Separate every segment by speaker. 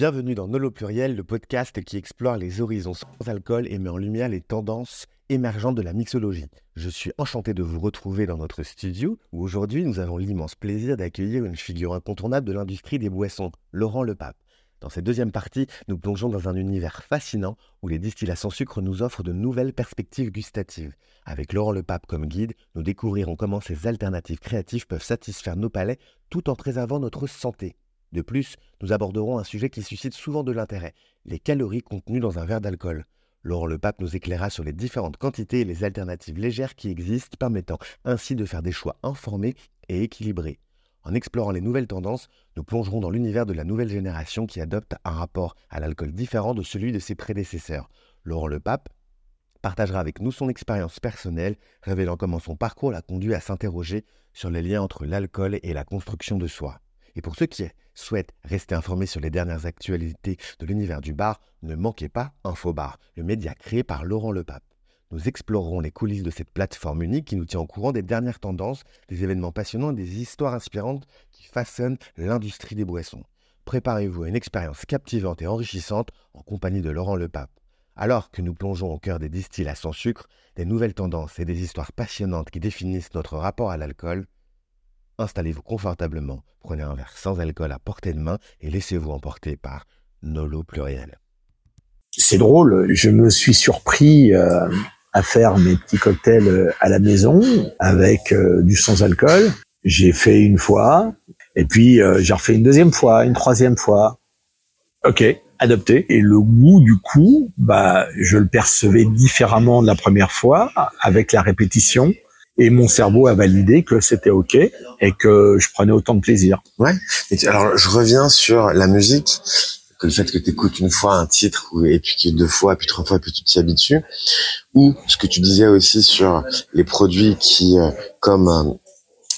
Speaker 1: Bienvenue dans Nolo Pluriel, le podcast qui explore les horizons sans alcool et met en lumière les tendances émergentes de la mixologie. Je suis enchanté de vous retrouver dans notre studio où aujourd'hui nous avons l'immense plaisir d'accueillir une figure incontournable de l'industrie des boissons, Laurent Lepape. Dans cette deuxième partie, nous plongeons dans un univers fascinant où les distillats sans nous offrent de nouvelles perspectives gustatives. Avec Laurent Lepape comme guide, nous découvrirons comment ces alternatives créatives peuvent satisfaire nos palais tout en préservant notre santé. De plus, nous aborderons un sujet qui suscite souvent de l'intérêt, les calories contenues dans un verre d'alcool. Laurent Le Pape nous éclaira sur les différentes quantités et les alternatives légères qui existent, permettant ainsi de faire des choix informés et équilibrés. En explorant les nouvelles tendances, nous plongerons dans l'univers de la nouvelle génération qui adopte un rapport à l'alcool différent de celui de ses prédécesseurs. Laurent Le Pape partagera avec nous son expérience personnelle, révélant comment son parcours l'a conduit à s'interroger sur les liens entre l'alcool et la construction de soi. Et pour ceux qui souhaitent rester informés sur les dernières actualités de l'univers du bar, ne manquez pas InfoBar, le média créé par Laurent Lepape. Nous explorerons les coulisses de cette plateforme unique qui nous tient au courant des dernières tendances, des événements passionnants et des histoires inspirantes qui façonnent l'industrie des boissons. Préparez-vous à une expérience captivante et enrichissante en compagnie de Laurent Lepape. Alors que nous plongeons au cœur des distillats sans sucre, des nouvelles tendances et des histoires passionnantes qui définissent notre rapport à l'alcool, Installez-vous confortablement, prenez un verre sans alcool à portée de main et laissez-vous emporter par Nolo Pluriel.
Speaker 2: C'est drôle, je me suis surpris euh, à faire mes petits cocktails euh, à la maison avec euh, du sans alcool. J'ai fait une fois, et puis j'ai refait une deuxième fois, une troisième fois. Ok, adopté. Et le goût du coup, bah, je le percevais différemment de la première fois avec la répétition et mon cerveau a validé que c'était ok et que je prenais autant de plaisir.
Speaker 1: Ouais. alors je reviens sur la musique, que le fait que tu écoutes une fois un titre et puis deux fois, puis trois fois, puis tu t'y habitues, ou ce que tu disais aussi sur les produits qui, euh, comme euh,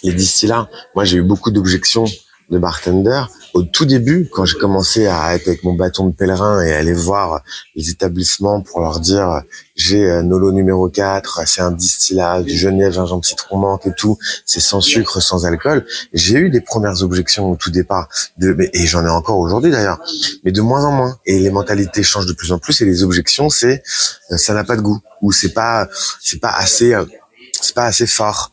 Speaker 1: les distillats, moi j'ai eu beaucoup d'objections de bartender au tout début, quand j'ai commencé à être avec mon bâton de pèlerin et aller voir les établissements pour leur dire j'ai euh, Nolo numéro 4, c'est un distillat du Genève, gingembre, citron, menthe et tout, c'est sans sucre, sans alcool. J'ai eu des premières objections au tout départ, de, et j'en ai encore aujourd'hui d'ailleurs, mais de moins en moins. Et les mentalités changent de plus en plus et les objections c'est euh, ça n'a pas de goût ou c'est pas c'est pas assez euh, c'est pas assez fort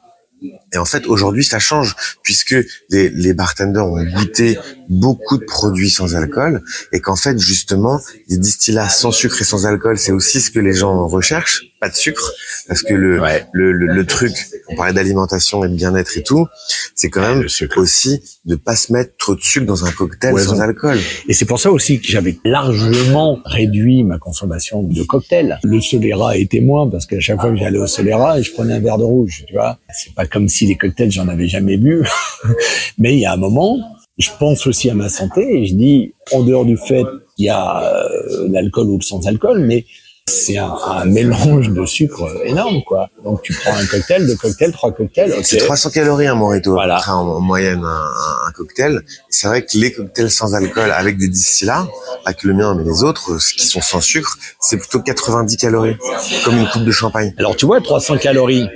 Speaker 1: et en fait, aujourd'hui, ça change puisque les, les bartenders ont goûté beaucoup de produits sans alcool et qu'en fait, justement, les distillats sans sucre et sans alcool, c'est aussi ce que les gens recherchent, pas de sucre, parce que le le, le, truc, on parlait d'alimentation et de bien-être et tout, c'est quand même aussi de pas se mettre trop de sucre dans un cocktail sans alcool.
Speaker 2: Et c'est pour ça aussi que j'avais largement réduit ma consommation de cocktails. Le Solera était moins parce qu'à chaque fois que j'allais au Solera, je prenais un verre de rouge, tu vois. C'est pas comme si les cocktails, j'en avais jamais bu. Mais il y a un moment, je pense aussi à ma santé et je dis, en dehors du fait qu'il y a euh, l'alcool ou le sans-alcool, mais c'est un, mélange de sucre énorme, quoi. Donc tu prends un cocktail, deux cocktails, trois cocktails.
Speaker 1: C'est 300 calories un morito. Voilà. En, moyenne un, cocktail. C'est vrai que les cocktails sans alcool avec des distillats, avec le mien mais les autres, qui sont sans sucre, c'est plutôt 90 calories, comme une coupe de champagne.
Speaker 2: Alors tu vois, 300 calories,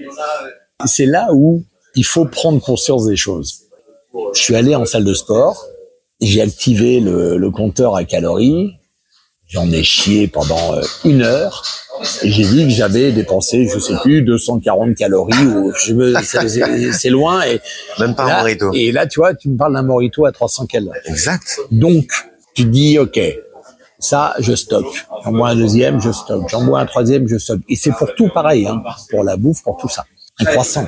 Speaker 2: c'est là où il faut prendre conscience des choses. Je suis allé en salle de sport, j'ai activé le, compteur à calories, j'en ai chié pendant euh, une heure, et j'ai dit que j'avais dépensé, je sais plus, 240 calories, ou c'est loin. Et
Speaker 1: Même pas
Speaker 2: un
Speaker 1: morito.
Speaker 2: Et là, tu vois, tu me parles d'un morito à 300 calories.
Speaker 1: Exact.
Speaker 2: Donc, tu dis, OK, ça, je stocke. J'en bois un deuxième, je stocke. J'en bois un troisième, je stocke. Et c'est pour tout pareil, hein, pour la bouffe, pour tout ça. Un croissant.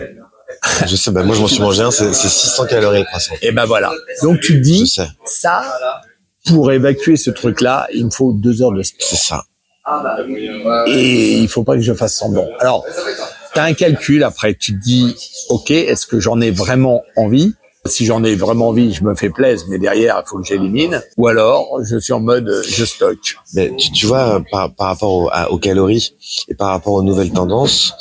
Speaker 1: Je sais, ben moi je m'en suis mangé un, c'est 600 calories le croissant.
Speaker 2: Et ben voilà. Donc tu te dis, ça, pour évacuer ce truc-là, il me faut deux heures de sport.
Speaker 1: C'est ça.
Speaker 2: Et il faut pas que je fasse semblant. Alors, tu as un calcul après, tu te dis, ok, est-ce que j'en ai vraiment envie? Si j'en ai vraiment envie, je me fais plaisir, mais derrière, il faut que j'élimine. Ou alors, je suis en mode, je stocke.
Speaker 1: Mais tu, vois, par, par rapport aux calories et par rapport aux nouvelles tendances,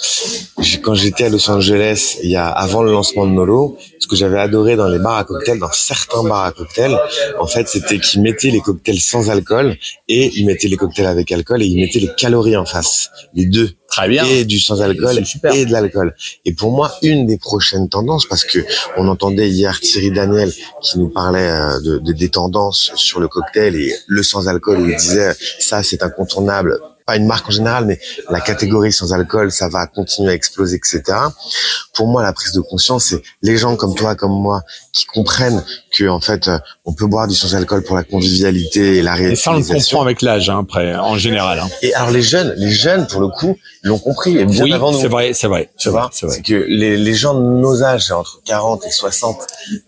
Speaker 1: quand j'étais à Los Angeles, il y a avant le lancement de Nolo, ce que j'avais adoré dans les bars à cocktails, dans certains bars à cocktails, en fait, c'était qu'ils mettaient les cocktails sans alcool et ils mettaient les cocktails avec alcool et ils mettaient les calories en face, les deux
Speaker 2: Très bien.
Speaker 1: et du sans-alcool et de l'alcool. Et pour moi, une des prochaines tendances, parce que on entendait hier Thierry Daniel qui nous parlait euh, de, de- des tendances sur le cocktail et le sans-alcool, où il disait ça c'est incontournable. Pas une marque en général, mais la catégorie sans alcool, ça va continuer à exploser, etc. Pour moi, la prise de conscience, c'est les gens comme toi, comme moi, qui comprennent que en fait, euh, on peut boire du sans-alcool pour la convivialité et la
Speaker 2: Et ça, on le comprend avec l'âge, hein, après, en général. Hein.
Speaker 1: Et alors les jeunes, les jeunes pour le coup, l'ont compris et bien
Speaker 2: Oui,
Speaker 1: avant nous.
Speaker 2: c'est vrai, c'est vrai,
Speaker 1: Tu vois,
Speaker 2: c'est vrai.
Speaker 1: c'est que les, les gens de nos âges, entre 40 et 60,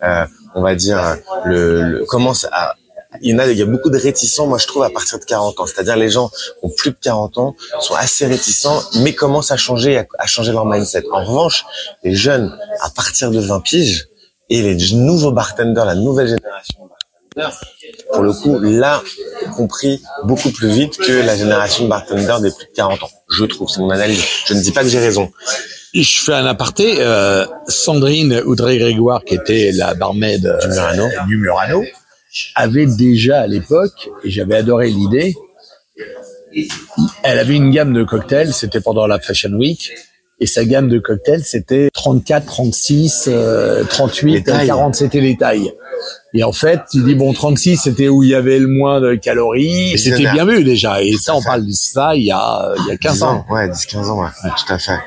Speaker 1: euh, on va dire, le, le commencent à il y en a, il y a beaucoup de réticents, moi je trouve, à partir de 40 ans. C'est-à-dire les gens qui ont plus de 40 ans sont assez réticents, mais commencent à changer, à, à changer leur mindset. En revanche, les jeunes, à partir de 20 piges, et les nouveaux bartenders, la nouvelle génération de bartenders, pour le coup, là, compris beaucoup plus vite que la génération de bartenders des plus de 40 ans. Je trouve, c'est mon analyse. Je ne dis pas que j'ai raison.
Speaker 2: Je fais un aparté. Euh, Sandrine Oudrey-Grégoire, qui était la barmaid euh,
Speaker 1: Du Murano.
Speaker 2: du Murano, avait déjà à l'époque, et j'avais adoré l'idée, elle avait une gamme de cocktails, c'était pendant la Fashion Week, et sa gamme de cocktails, c'était 34, 36, euh, 38,
Speaker 1: Les tailles.
Speaker 2: 40, c'était les tailles. Et en fait, tu dis, bon, 36, c'était où il y avait le moins de calories, et c'était bien vu déjà. Et ça, on
Speaker 1: fait.
Speaker 2: parle de ça il y a, il y a 15
Speaker 1: 10
Speaker 2: ans.
Speaker 1: Ouais, 10, 15 ans, ouais. Tout à fait.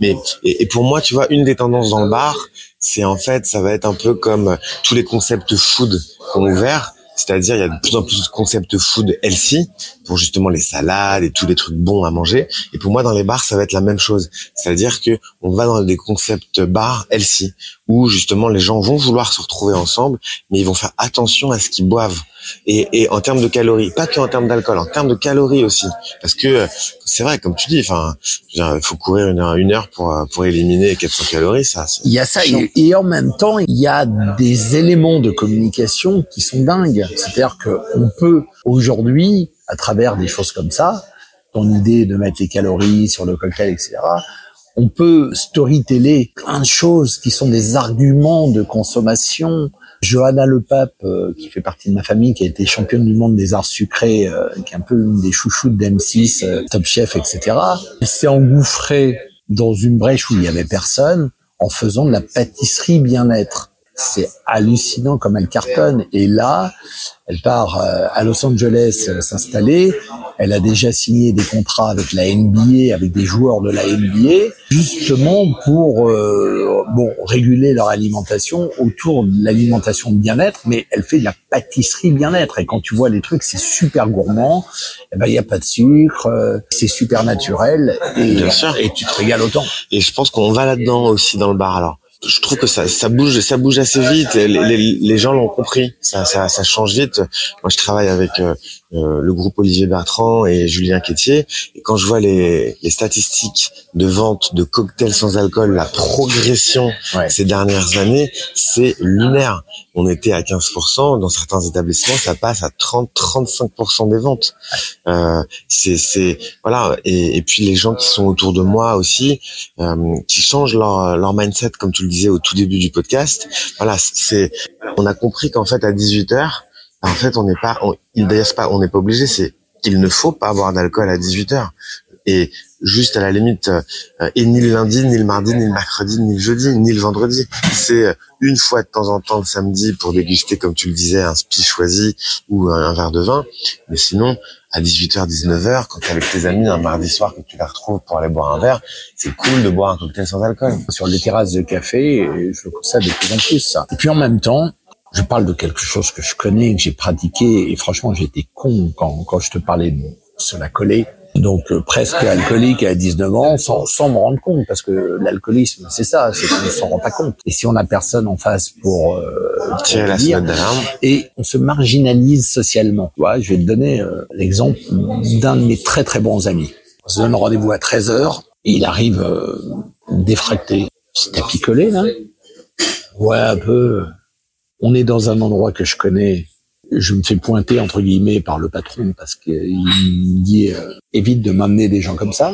Speaker 1: Mais, et, et pour moi, tu vois, une des tendances dans le bar, c'est en fait, ça va être un peu comme euh, tous les concepts food qu'on a ouverts. C'est-à-dire, il y a de plus en plus de concepts food healthy pour justement les salades et tous les trucs bons à manger. Et pour moi, dans les bars, ça va être la même chose. C'est-à-dire que on va dans des concepts bars healthy où justement les gens vont vouloir se retrouver ensemble, mais ils vont faire attention à ce qu'ils boivent. Et, et en termes de calories, pas que en termes d'alcool, en termes de calories aussi, parce que c'est vrai, comme tu dis, enfin, il faut courir une heure, une heure pour pour éliminer 400 calories, ça.
Speaker 2: Il y a ça, et, et en même temps, il y a des éléments de communication qui sont dingues. C'est-à-dire qu'on peut aujourd'hui, à travers des choses comme ça, ton idée de mettre les calories sur le cocktail, etc., on peut storyteller plein de choses qui sont des arguments de consommation. Johanna Le Pape, euh, qui fait partie de ma famille, qui a été championne du monde des arts sucrés, euh, qui est un peu une des chouchoutes d'M6, euh, Top Chef, etc., elle s'est engouffrée dans une brèche où il y avait personne en faisant de la pâtisserie bien-être. C'est hallucinant comme elle cartonne. Et là, elle part euh, à Los Angeles euh, s'installer. Elle a déjà signé des contrats avec la NBA, avec des joueurs de la NBA, justement pour euh, bon réguler leur alimentation autour de l'alimentation de bien-être. Mais elle fait de la pâtisserie bien-être. Et quand tu vois les trucs, c'est super gourmand. Eh ben il y a pas de sucre, euh, c'est super naturel et,
Speaker 1: Bien sûr.
Speaker 2: et tu te régales autant.
Speaker 1: Et je pense qu'on va là-dedans aussi dans le bar. Alors, je trouve que ça, ça bouge, ça bouge assez vite. Les, les, gens l'ont compris. Ça, ça, ça change vite. Moi, je travaille avec euh, le groupe Olivier Bertrand et Julien Quétier. Et quand je vois les, les statistiques de vente de cocktails sans alcool, la progression
Speaker 2: Ouais.
Speaker 1: ces dernières années, c'est lunaire. On était à 15%, dans certains établissements, ça passe à 30-35% des ventes. Euh, c'est, c'est, voilà. Et, et puis les gens qui sont autour de moi aussi, euh, qui changent leur, leur mindset, comme tu le disais au tout début du podcast. Voilà, c'est, on a compris qu'en fait à 18 heures, en fait, on n'est pas, on, il pas, on n'est pas obligé. C'est qu'il ne faut pas boire d'alcool à 18 heures. Et juste à la limite, euh, et ni le lundi, ni le mardi, ni le mercredi, ni le jeudi, ni le vendredi. C'est euh, une fois de temps en temps le samedi pour déguster, comme tu le disais, un spi choisi ou un, verre de vin. Mais sinon, à 18h, 19h, quand tu es avec tes amis un mardi soir que tu les retrouves pour aller boire un verre, c'est cool de boire un cocktail sans alcool.
Speaker 2: sur les terrasses de café, je trouve ça de plus en plus ça. Et puis en même temps, je parle de quelque chose que je connais, que j'ai pratiqué, et franchement j'étais con quand, quand je te parlais de cela collé. Donc euh, presque alcoolique à 19 ans, sans, sans me rendre compte, parce que l'alcoolisme, c'est ça, c'est qu'on ne s'en rend pas compte. Et si on a personne en face pour, euh, pour
Speaker 1: Tirer la
Speaker 2: dire, et on se marginalise socialement. Tu vois, je vais te donner euh, l'exemple d'un de mes très très bons amis. On se donne rendez-vous à 13 heures et il arrive euh, défracté. C'est à picoler là? Ouais, un peu. On est dans un endroit que je connais. Je me fais pointer entre guillemets par le patron parce qu'il me dit euh, évite de m'amener des gens comme ça.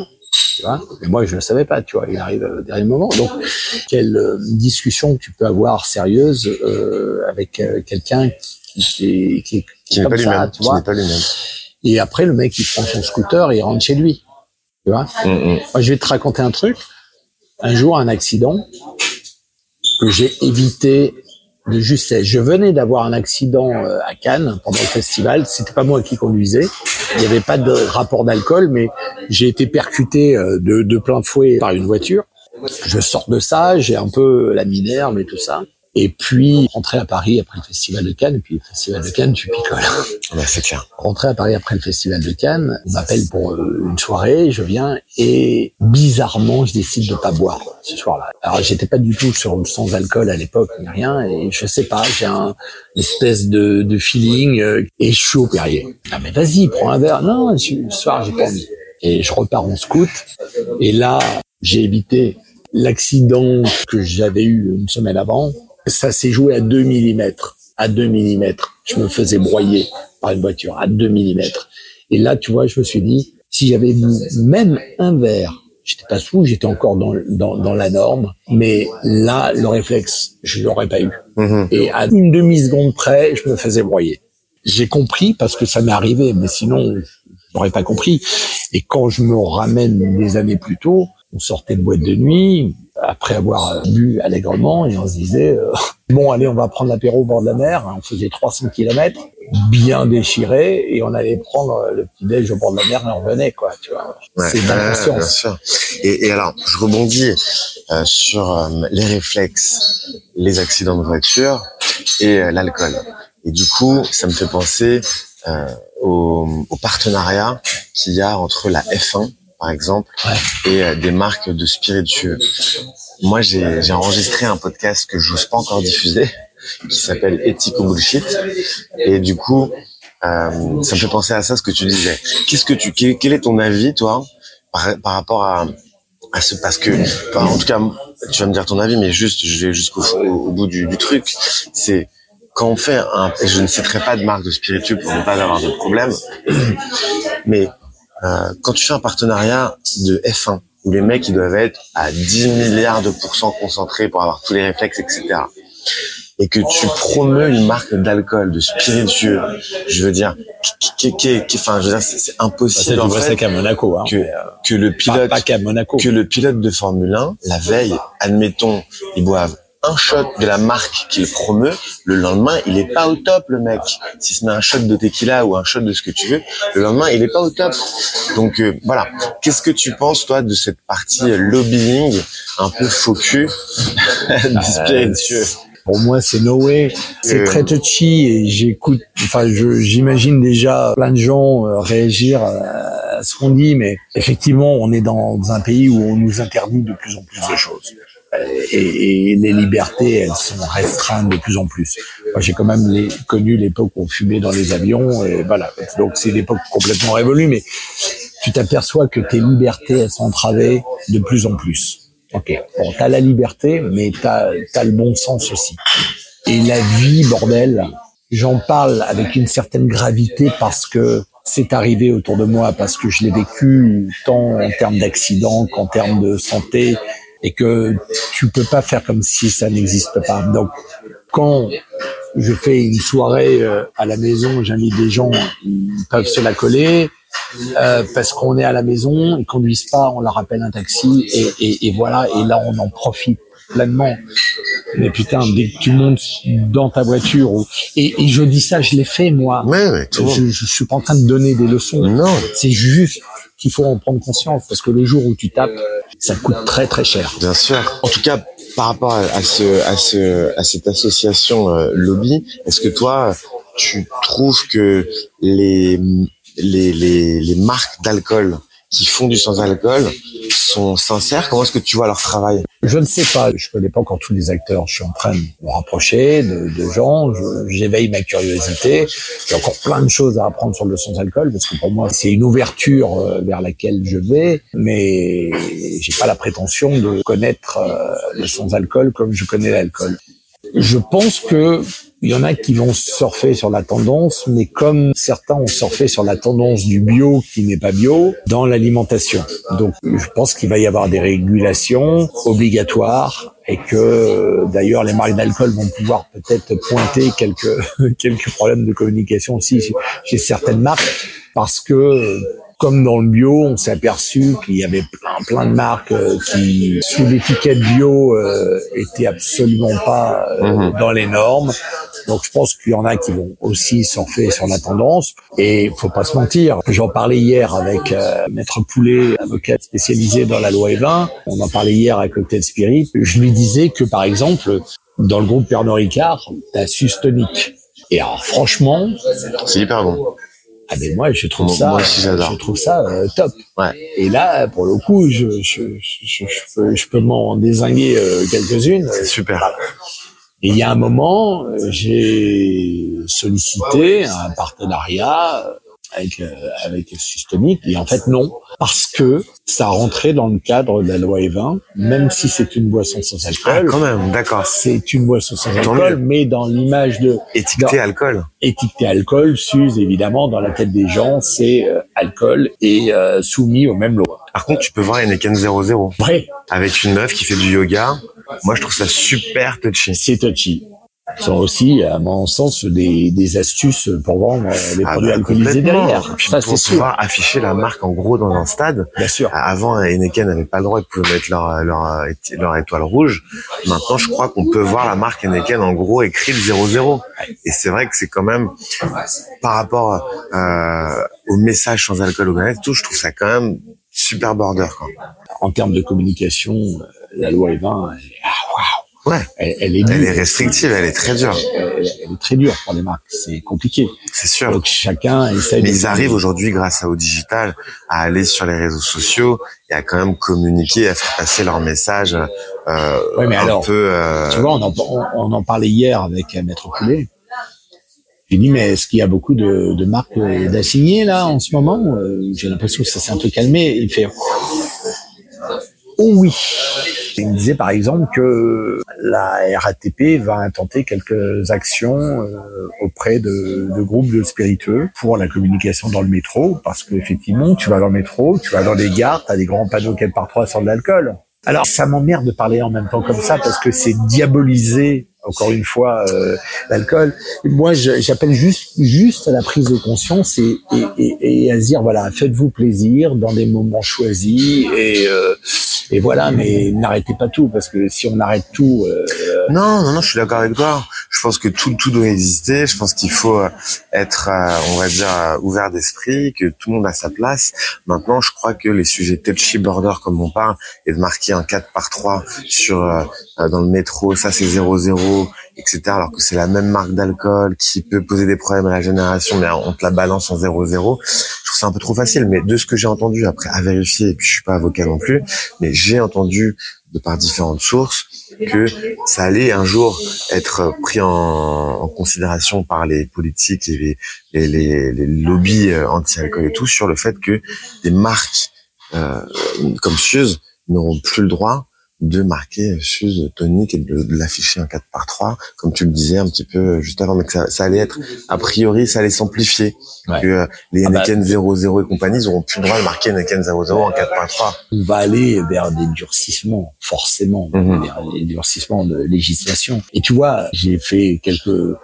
Speaker 2: Tu vois Mais moi je ne savais pas. Tu vois, il arrive au dernier moment. Donc quelle euh, discussion tu peux avoir sérieuse euh, avec euh, quelqu'un qui, qui, est- qui, est- qui est comme
Speaker 1: pas
Speaker 2: ça, tu vois
Speaker 1: pas
Speaker 2: et après, le mec, il prend son scooter et il rentre chez lui. Tu vois
Speaker 1: Mm, mm.
Speaker 2: Moi, je vais te raconter un truc. Un jour, un accident que j'ai évité de justesse. Je venais d'avoir un accident euh, à Cannes pendant le festival. C'était pas moi qui conduisais. Il n'y avait pas de rapport d'alcool, mais j'ai été percuté euh, de, de plein fouet par une voiture. Je sors de ça, j'ai un peu la minerve et tout ça. Et puis, rentrer à Paris après le festival de Cannes. Et puis, le festival de Cannes, tu picoles.
Speaker 1: Ouais, c'est clair.
Speaker 2: Rentrer à Paris après le festival de Cannes, on m'appelle pour euh, une soirée, je viens et bizarrement, je décide de pas boire ce soir-là. Alors, j'étais pas du tout sur le sans alcool à l'époque ni rien et je sais pas, j'ai un une espèce de, de feeling euh, et je suis au Perrier. Ah mais vas-y, prends un verre. Non, ce soir, j'ai pas envie. Et je repars en scout et là, j'ai évité l'accident que j'avais eu une semaine avant. Ça s'est joué à 2 mm. À 2 mm. Je me faisais broyer par une voiture à 2 mm. Et là, tu vois, je me suis dit, si j'avais bu même un verre, j'étais pas sous, j'étais encore dans, dans, dans la norme, mais là, le réflexe, je l'aurais pas eu.
Speaker 1: Mhm.
Speaker 2: Et à une demi-seconde près, je me faisais broyer. J'ai compris parce que ça m'est arrivé, mais sinon, je n'aurais pas compris. Et quand je me ramène des années plus tôt, on sortait de boîte de nuit, après avoir bu allègrement, et on se disait, euh, bon, allez, on va prendre l'apéro au bord de la mer. On faisait 300 kilomètres, bien déchiré, et on allait prendre le petit déj au bord de la mer et on revenait, quoi, tu vois.
Speaker 1: Ouais,
Speaker 2: C'est
Speaker 1: ouais, bien sûr. Et, et alors, je rebondis euh, sur euh, les réflexes, les accidents de voiture et euh, l'alcool. Et du coup, ça me fait penser euh, au, au partenariat qu'il y a entre la F1, par exemple,
Speaker 2: Ouais.
Speaker 1: et euh, des marques de spiritueux. Moi, j'ai enregistré un podcast que je n'ose pas encore diffuser, qui s'appelle Ethico Bullshit. Et du coup, euh, ça me fait penser à ça, ce que tu disais. Qu'est-ce que tu, quel, est ton avis, toi, par, par rapport à, à ce, parce que, enfin, en tout cas, tu vas me dire ton avis, mais juste, je vais jusqu'au au, au bout du, du truc. C'est quand on fait un, et je ne citerai pas de marque de spiritueux pour ne pas avoir de problème, mais euh, quand tu fais un partenariat de F1 où les mecs ils doivent être à 10 milliards de pourcents concentrés pour avoir tous les réflexes, etc. Et que tu promeus une marque d'alcool, de spiritueux, je veux dire, enfin, je veux dire, c'est impossible
Speaker 2: c'est qu'à Monaco, hein.
Speaker 1: que le pilote
Speaker 2: pas Monaco.
Speaker 1: que le pilote de Formule 1, la veille, admettons, ils boivent un shot de la marque qu'il promeut, le lendemain, il est pas au top, le mec. S'il se met un shot de tequila ou un shot de ce que tu veux, le lendemain, il est pas au top. Donc, euh, voilà. Qu'est-ce que tu penses, toi, de cette partie euh, lobbying un peu faux cul du spiritueux?
Speaker 2: Pour moi, c'est no way. C'est
Speaker 1: Euh.
Speaker 2: très touchy et j'écoute, enfin, j'imagine déjà plein de gens euh, réagir à ce qu'on dit, mais effectivement, on est dans un pays où on nous interdit de plus en plus de choses. Euh, Et, les libertés, elles sont restreintes de plus en plus. Moi, j'ai quand même connu l'époque où on fumait dans les avions, et voilà. Donc, c'est l'époque complètement révolue, mais tu t'aperçois que tes libertés, elles sont entravées de plus en plus. Ok, bon, t'as la liberté, mais t'as as le bon sens aussi. Et la vie, bordel, j'en parle avec une certaine gravité parce que c'est arrivé autour de moi, parce que je l'ai vécu tant en termes d'accident qu'en termes de santé, et que tu peux pas faire comme si ça n'existe pas. Donc, quand je fais une soirée euh, à la maison, j'invite des gens, ils peuvent se la coller, euh, parce qu'on est à la maison, ils conduisent pas, on leur appelle un taxi et, et, et voilà, et là on en profite pleinement. Mais putain, dès que tu montes dans ta voiture, ou- et, et je dis ça, je l'ai fait moi.
Speaker 1: Ouais, ouais, monde.
Speaker 2: Je, je suis pas en train de donner des leçons.
Speaker 1: Non.
Speaker 2: C'est juste qu'il faut en prendre conscience parce que le jour où tu tapes, ça coûte très très cher.
Speaker 1: Bien sûr. En tout cas, par rapport à ce, à ce, à cette association euh, lobby, est-ce que toi, tu trouves que les, les, les, les marques d'alcool qui font du sans-alcool sont sincères Comment est-ce que tu vois leur travail?
Speaker 2: Je ne sais pas, je connais pas encore tous les acteurs. Je suis en train de me rapprocher de, gens. J'éveille ma curiosité. J'ai encore plein de choses à apprendre sur le sans-alcool parce que pour moi c'est une ouverture euh, vers laquelle je vais, mais j'ai pas la prétention de connaître euh, le sans-alcool comme je connais l'alcool. Je pense que il y en a qui vont surfer sur la tendance, mais comme certains ont surfé sur la tendance du bio qui n'est pas bio dans l'alimentation. Donc, je pense qu'il va y avoir des régulations obligatoires et que d'ailleurs les marques d'alcool vont pouvoir peut-être pointer quelques quelques problèmes de communication aussi chez certaines marques parce que comme dans le bio, on s'est aperçu qu'il y avait plein, plein de marques euh, qui, sous l'étiquette bio, euh, étaient absolument pas euh,
Speaker 1: Mhm.
Speaker 2: dans les normes. Donc, je pense qu'il y en a qui vont aussi surfer sur la tendance. Et faut pas se mentir. J'en parlais hier avec euh, Maître Poulet, avocat spécialisé dans la loi E20. On en parlait hier avec Cocktail Spirit. Je lui disais que, par exemple, dans le groupe Pernod Ricard, t'as Sustonic. Et alors, franchement,
Speaker 1: C'est hyper bon.
Speaker 2: Ah ben moi je trouve
Speaker 1: Moi-
Speaker 2: ça,
Speaker 1: moi aussi, j'adore.
Speaker 2: je trouve ça euh, top.
Speaker 1: Ouais.
Speaker 2: Et là pour le coup je je je, je peux, je peux m'en désinguer euh, quelques-unes.
Speaker 1: C'est super.
Speaker 2: Et il y a un moment euh, j'ai sollicité un partenariat avec euh, avec Systemic et en fait non parce que ça rentrait dans le cadre de la loi E20 même si c'est une boisson sans
Speaker 1: Ah,
Speaker 2: alcool.
Speaker 1: quand même, d'accord.
Speaker 2: c'est une boisson sans alcool, mais dans l'image de
Speaker 1: Étiqueté alcool.
Speaker 2: étiqueté alcool, s'use évidemment dans la tête des gens, c'est euh, alcool et euh, soumis aux mêmes lois.
Speaker 1: Par contre, tu peux voir Heineken 00
Speaker 2: Vrai,
Speaker 1: avec une meuf qui fait du yoga. Moi, je trouve ça super touchy.
Speaker 2: c'est touchy. Sont aussi, à mon sens, des, des astuces pour vendre euh, les
Speaker 1: Ah
Speaker 2: produits
Speaker 1: bah,
Speaker 2: alcoolisés
Speaker 1: complètement.
Speaker 2: derrière.
Speaker 1: Puis
Speaker 2: Ça,
Speaker 1: pour
Speaker 2: c'est sûr,
Speaker 1: pouvoir afficher la marque en gros dans un stade.
Speaker 2: bien sûr.
Speaker 1: Avant, Heineken n'avait pas le droit, ils pouvaient mettre leur, leur, leur étoile rouge. Maintenant, je crois qu'on peut voir la marque Heineken en gros écrit le 00. Et c'est vrai que c'est quand même, par rapport euh, au message sans alcool au et tout, je trouve ça quand même super border. Quoi.
Speaker 2: En termes de communication, euh, la loi E20, elle, est- ah, waouh,
Speaker 1: Ouais,
Speaker 2: elle, elle est
Speaker 1: elle est restrictive, elle est très dure,
Speaker 2: Elle, elle est très dure pour les marques. C'est compliqué.
Speaker 1: c'est sûr.
Speaker 2: Donc chacun essaie.
Speaker 1: Mais
Speaker 2: de-
Speaker 1: ils arrivent aujourd'hui, grâce au digital, à aller sur les réseaux sociaux et à quand même communiquer, à faire passer leur message euh,
Speaker 2: Ouais, mais
Speaker 1: un
Speaker 2: alors,
Speaker 1: peu. euh,
Speaker 2: Tu vois, on en, on, on en parlait hier avec Maître Poulet. J'ai dit, mais est-ce qu'il y a beaucoup de, de marques euh, d'assignées là en ce moment? Euh, J'ai l'impression que ça s'est un peu calmé. Il fait, oh oui. Il me disait par exemple que la RATP va intenter quelques actions euh, auprès de, de groupes de spiritueux pour la communication dans le métro, parce qu'effectivement, tu vas dans le métro, tu vas dans les gares, tu as des grands panneaux 4 par 3 sans de l'alcool. Alors, ça m'emmerde de parler en même temps comme ça parce que c'est diaboliser encore une fois euh, l'alcool. Moi, j'appelle juste juste à la prise de conscience et, et, et, et à dire voilà, faites-vous plaisir dans des moments choisis et euh, et voilà, mais n'arrêtez pas tout parce que si on arrête tout, euh,
Speaker 1: Non, non, non, je suis d'accord avec toi. Je pense que tout, tout doit exister. Je pense qu'il faut euh, être, euh, on va dire, euh, ouvert d'esprit, que tout le monde a sa place. Maintenant, je crois que les sujets touchy border, comme on parle, et de marquer un 4 par 3 sur dans le métro, ça c'est 0-0, etc. Alors que c'est la même marque d'alcool qui peut poser des problèmes à la génération, mais on te la balance en 0-0. Je trouve ça un peu trop facile. Mais de ce que j'ai entendu, après à vérifier, et puis je suis pas avocat non plus, mais j'ai entendu de par différentes sources que ça allait un jour être pris en, considération par les politiques et les, les, lobbies euh, anti-alcool et tout sur le fait que des marques euh, comme Suze n'auront plus le droit de marquer Suze tonique et de, de l'afficher en 4 par 3 comme tu le disais un petit peu juste avant mais que ça, ça allait être a priori ça allait s'amplifier
Speaker 2: Ouais.
Speaker 1: que euh, les
Speaker 2: Ah bah-
Speaker 1: Heineken 00 et compagnie ils auront plus le droit de marquer Heineken 00 en 4 par 3
Speaker 2: on va aller vers des durcissements, forcément,
Speaker 1: Mhm.
Speaker 2: vers des durcissements de législation. Et tu vois, j'ai fait quelques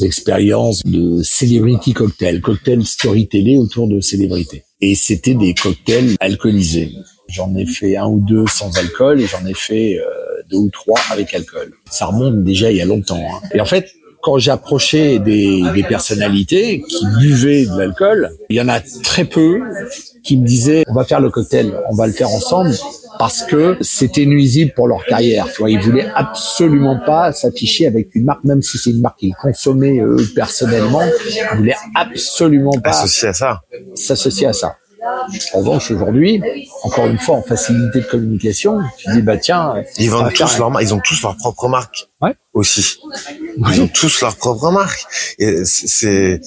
Speaker 2: expériences de celebrity cocktail, cocktail storytelling autour de célébrités. Et c'était des cocktails alcoolisés. J'en ai fait un ou deux sans alcool et j'en ai fait euh, deux ou trois avec alcool. Ça remonte déjà il y a longtemps. hein. Et en fait, quand j'approchais des, des personnalités qui buvaient de l'alcool, il y en a très peu qui me disaient on va faire le cocktail, on va le faire ensemble parce que c'était nuisible pour leur carrière. Tu vois, ils voulaient absolument pas s'afficher avec une marque, même si c'est une marque qu'ils consommaient eux personnellement, ils voulaient absolument pas
Speaker 1: associé à ça
Speaker 2: s'associer à ça. En revanche, aujourd'hui, encore une fois, en facilité de communication, tu dis bah tiens,
Speaker 1: Ils vendent tous leur mar- ils ont tous leur propre marque.
Speaker 2: Ouais.
Speaker 1: Aussi. Ils ont tous leur propre marque. Et c'est-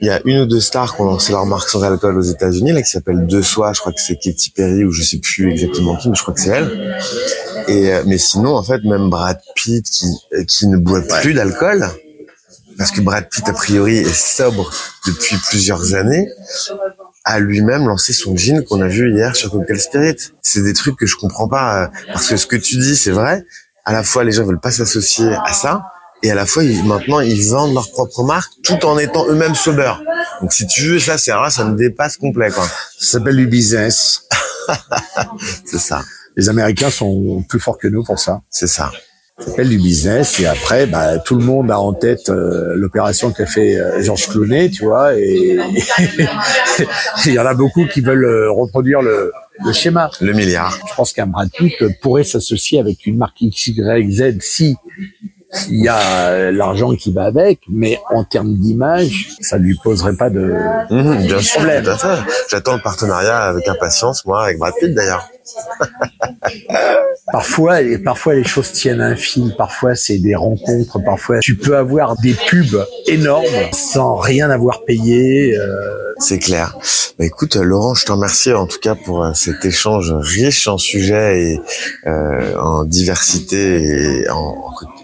Speaker 1: il y a une ou deux stars qui ont lancé leur marque sans alcool aux États-Unis, là, qui s'appelle De Soi. Je crois que c'est Katy Perry ou je sais plus exactement qui, mais je crois que c'est elle. Et, euh, mais sinon, en fait, même Brad Pitt qui, euh, qui ne boit plus d'alcool, parce que Brad Pitt, a priori, est sobre depuis plusieurs années, a lui-même lancé son jean qu'on a vu hier sur Cocktail Spirit. C'est des trucs que je comprends pas, euh, parce que ce que tu dis, c'est vrai. À la fois, les gens veulent pas s'associer à ça, et à la fois ils, maintenant ils vendent leur propre marque tout en étant eux-mêmes sober. Donc si tu veux ça c'est rare, ça me dépasse complet quoi.
Speaker 2: Ça s'appelle du business.
Speaker 1: c'est ça.
Speaker 2: Les Américains sont plus forts que nous pour ça.
Speaker 1: C'est ça.
Speaker 2: S'appelle du business et après bah, tout le monde a en tête euh, l'opération qu'a fait euh, Georges Clooney, tu vois, et il y en a beaucoup qui veulent euh, reproduire le, le schéma.
Speaker 1: Le milliard.
Speaker 2: Je pense qu'un Brad Pitt pourrait s'associer avec une marque XYZ si il y a l'argent qui va avec, mais en termes d'image, ça lui poserait pas de,
Speaker 1: mmh, bien problème. J'attends le partenariat avec impatience, moi, avec Brad Pitt d'ailleurs.
Speaker 2: parfois, parfois les choses tiennent un fil. Parfois, c'est des rencontres. Parfois, tu peux avoir des pubs énormes sans rien avoir payé. Euh...
Speaker 1: C'est clair. Bah, écoute, Laurent, je te remercie en tout cas pour euh, cet échange riche en sujets et euh, en diversité et en,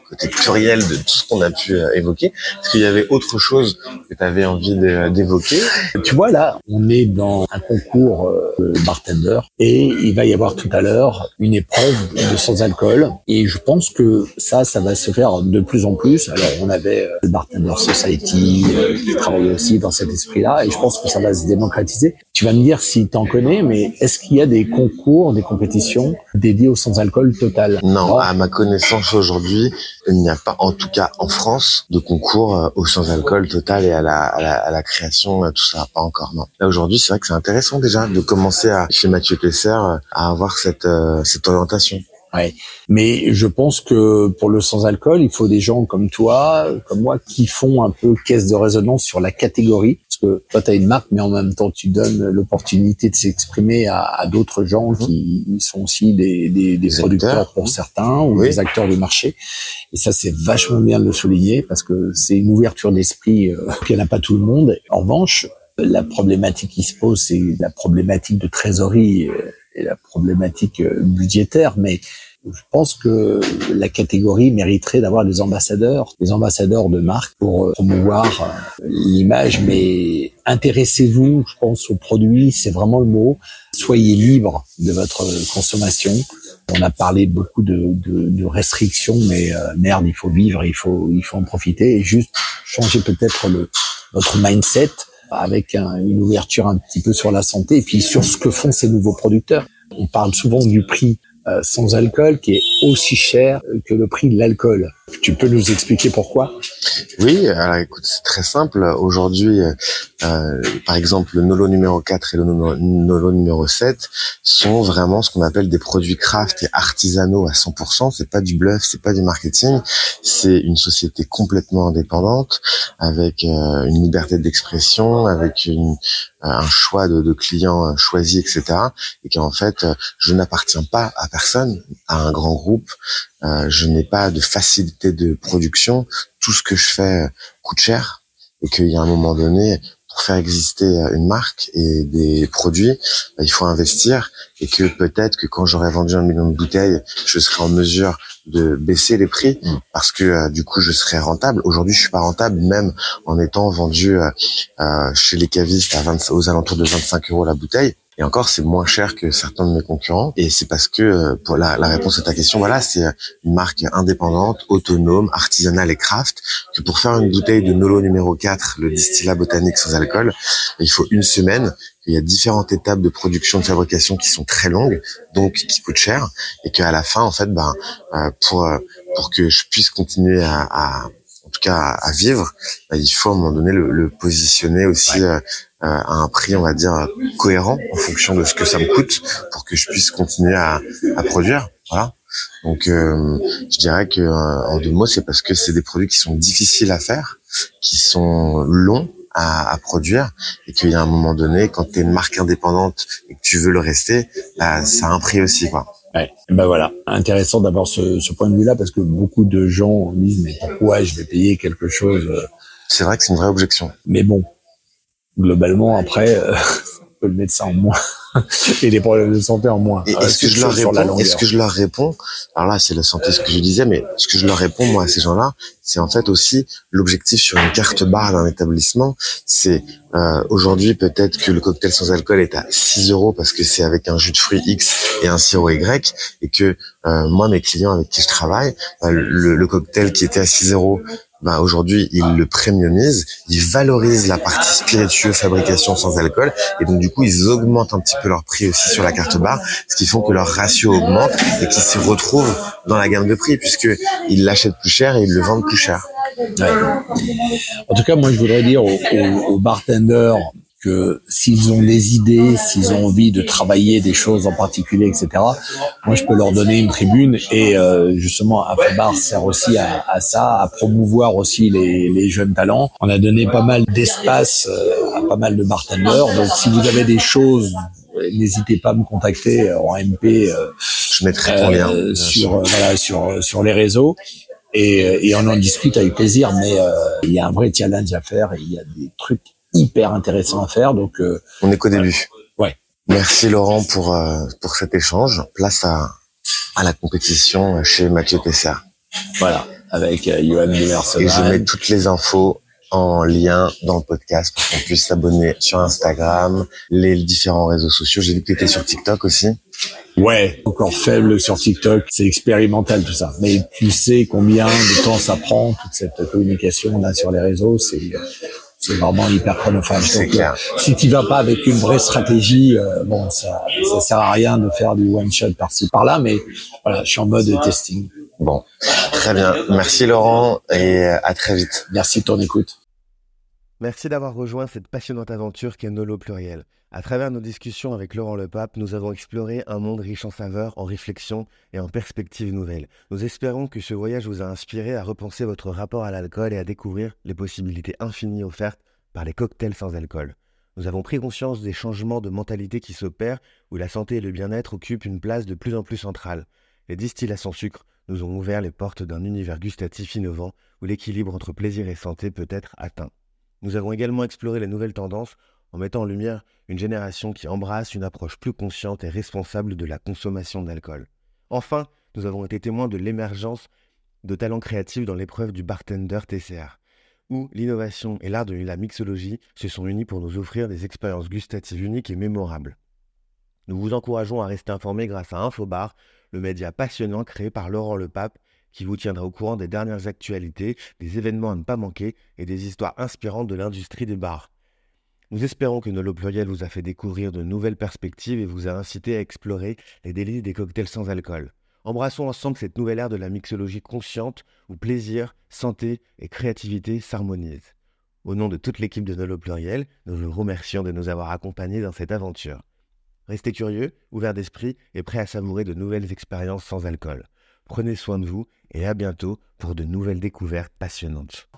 Speaker 1: côté pluriel de tout ce qu'on a pu euh, évoquer. Est-ce qu'il y avait autre chose que tu avais envie d'évoquer?
Speaker 2: Tu vois là, on est dans un concours euh, de bartender et il va y avoir tout à l'heure une épreuve de sans alcool et je pense que ça, ça va se faire de plus en plus. Alors on avait euh, le Bartender Society qui travaille aussi dans cet esprit-là et je pense que ça va se démocratiser. Tu vas me dire si tu en connais, mais est-ce qu'il y a des concours, des compétitions dédiées au sans alcool total?
Speaker 1: Non, à ma connaissance aujourd'hui, il n'y a pas, en tout cas en France, de concours euh, au sans-alcool total et à la, à la, création, euh, tout ça, pas encore, non. Là aujourd'hui, c'est vrai que c'est intéressant déjà de commencer à, chez Mathieu Tesser euh, à avoir cette, cette orientation.
Speaker 2: Ouais. Mais je pense que pour le sans-alcool, il faut des gens comme toi, comme moi, qui font un peu caisse de résonance sur la catégorie. Parce que toi, tu as une marque, mais en même temps, tu donnes l'opportunité de s'exprimer à, à d'autres gens mmh. qui sont aussi des, des, des, producteurs pour mmh. certains ou des acteurs du marché. Et ça, c'est vachement bien de le souligner parce que c'est une ouverture d'esprit euh, qu'il n'y en a pas tout le monde. En revanche, la problématique qui se pose, c'est la problématique de trésorerie euh, et la problématique euh, budgétaire, mais je pense que la catégorie mériterait d'avoir des ambassadeurs, des ambassadeurs de marque pour euh, promouvoir euh, l'image. Mais intéressez-vous, je pense, aux produits, c'est vraiment le mot. Soyez libre de votre consommation. On a parlé beaucoup de, de, de restrictions, mais merde, il faut vivre, il faut, il faut en profiter et juste changer peut-être le, votre mindset avec une ouverture un petit peu sur la santé et puis sur ce que font ces nouveaux producteurs. On parle souvent du prix euh, sans alcool qui est aussi cher que le prix de l'alcool. Tu peux nous expliquer pourquoi?
Speaker 1: Oui, alors écoute, c'est très simple. Aujourd'hui, euh, par exemple, le Nolo numéro 4 et le Nolo numéro 7 sont vraiment ce qu'on appelle des produits craft et artisanaux à 100%. C'est pas du bluff, c'est pas du marketing. C'est une société complètement indépendante avec euh, une liberté d'expression, avec une, un choix de, de, clients choisis, etc. Et qu'en fait, je n'appartiens pas à personne, à un grand groupe. Euh, je n'ai pas de facilité de production. Tout ce que je fais coûte cher et qu'il y a un moment donné, pour faire exister une marque et des produits, bah, il faut investir et que peut-être que quand j'aurai vendu un million de bouteilles, je serai en mesure de baisser les prix mm. parce que euh, du coup je serai rentable. Aujourd'hui, je suis pas rentable même en étant vendu euh, euh chez les cavistes à 20, aux alentours de 25 euros la bouteille. Et encore, c'est moins cher que certains de mes concurrents. Et c'est parce que, euh, pour la, la, réponse à ta question, voilà, c'est une marque indépendante, autonome, artisanale et craft, que pour faire une bouteille de Nolo numéro 4, le distillat botanique sans alcool, il faut une semaine. Il y a différentes étapes de production, de fabrication qui sont très longues, donc qui coûtent cher, et qu'à la fin, en fait, ben, euh, pour euh, pour que je puisse continuer à, à en tout cas à, vivre, ben, il faut à un moment donné le, le positionner aussi euh, à un prix, on va dire, cohérent en fonction de ce que ça me coûte pour que je puisse continuer à, à produire. Voilà. Donc, euh, je dirais que euh, en deux mots, c'est parce que c'est des produits qui sont difficiles à faire, qui sont longs à, à produire, et qu'il y a un moment donné, quand tu es une marque indépendante et que tu veux le rester, bah, ça a un prix aussi, quoi.
Speaker 2: Ouais. Ben voilà, intéressant d'avoir ce, ce, point de vue-là parce que beaucoup de gens disent mais pourquoi je vais payer quelque chose
Speaker 1: C'est vrai que c'est une vraie objection.
Speaker 2: Mais bon, globalement, après, euh, peu le médecin en moins et les problèmes de santé en moins.
Speaker 1: Est-ce que je leur réponds Est-ce que je leur réponds Alors là, c'est la santé, ce que je disais, mais ce que je leur réponds moi à ces gens-là, c'est en fait aussi l'objectif sur une carte barre d'un établissement. C'est euh, aujourd'hui peut-être que le cocktail sans alcool est à 6 euros parce que c'est avec un jus de fruits X et un sirop Y, et que euh, moi, mes clients avec qui je travaille, bah, le, le cocktail qui était à 6 euros bah aujourd'hui ils le premiumisent, ils valorisent la partie spiritueux fabrication sans alcool et donc du coup ils augmentent un petit peu leur prix aussi sur la carte barre, ce qui font que leur ratio augmente et qu'ils se retrouvent dans la gamme de prix puisque ils l'achètent plus cher et ils le vendent plus cher.
Speaker 2: En tout cas, moi je voudrais dire aux, aux bartenders que s'ils ont des idées, s'ils ont envie de travailler des choses en particulier, etc. Moi, je peux leur donner une tribune et euh, justement, Afabar sert aussi à, à, ça, à promouvoir aussi les, les, jeunes talents. On a donné pas mal d'espace euh, à pas mal de bartenders. Donc, si vous avez des choses, n'hésitez pas à me contacter en MP. Euh,
Speaker 1: je mettrai ton lien
Speaker 2: sur voilà sur sur les réseaux. Et, et, on en discute avec plaisir, mais il y a un vrai challenge à faire et il y a des trucs hyper intéressant à faire. Donc, euh,
Speaker 1: on est qu'au début.
Speaker 2: Ouais.
Speaker 1: Merci Laurent pour euh, pour cet échange. Place à à la compétition chez Mathieu Tesser.
Speaker 2: Voilà, avec euh, Johan
Speaker 1: Et je mets toutes les infos en lien dans le podcast pour qu'on puisse s'abonner sur Instagram, les différents réseaux sociaux. J'ai vu que tu étais sur TikTok aussi.
Speaker 2: Ouais, encore faible sur TikTok, c'est expérimental tout ça. Mais tu sais combien de temps ça prend toute cette communication là sur les réseaux, c'est c'est vraiment hyper chronophage.
Speaker 1: C'est clair.
Speaker 2: si tu vas pas avec une vraie stratégie, euh, bon, ça, ça sert à rien de faire du one shot par-ci par-là, mais voilà, je suis en mode testing.
Speaker 1: Bon, très bien. Merci Laurent et à très vite.
Speaker 2: Merci de ton écoute.
Speaker 1: Merci d'avoir rejoint cette passionnante aventure qu'est Nolo Pluriel. À travers nos discussions avec Laurent Lepape, nous avons exploré un monde riche en saveurs, en réflexions et en perspectives nouvelles. Nous espérons que ce voyage vous a inspiré à repenser votre rapport à l'alcool et à découvrir les possibilités infinies offertes par les cocktails sans alcool. Nous avons pris conscience des changements de mentalité qui s'opèrent, où la santé et le bien-être occupent une place de plus en plus centrale. Les distillats sans sucre nous ont ouvert les portes d'un univers gustatif innovant où l'équilibre entre plaisir et santé peut être atteint. Nous avons également exploré les nouvelles tendances en mettant en lumière une génération qui embrasse une approche plus consciente et responsable de la consommation d'alcool. Enfin, nous avons été témoins de l'émergence de talents créatifs dans l'épreuve du bartender TCR, où l'innovation et l'art de la mixologie se sont unis pour nous offrir des expériences gustatives uniques et mémorables. Nous vous encourageons à rester informés grâce à Infobar, le média passionnant créé par Laurent Lepape qui vous tiendra au courant des dernières actualités, des événements à ne pas manquer et des histoires inspirantes de l'industrie des bars. Nous espérons que Nolo Pluriel vous a fait découvrir de nouvelles perspectives et vous a incité à explorer les délices des cocktails sans alcool. Embrassons ensemble cette nouvelle ère de la mixologie consciente où plaisir, santé et créativité s'harmonisent. Au nom de toute l'équipe de Nolo Pluriel, nous vous remercions de nous avoir accompagnés dans cette aventure. Restez curieux, ouverts d'esprit et prêts à savourer de nouvelles expériences sans alcool. Prenez soin de vous et à bientôt pour de nouvelles découvertes passionnantes.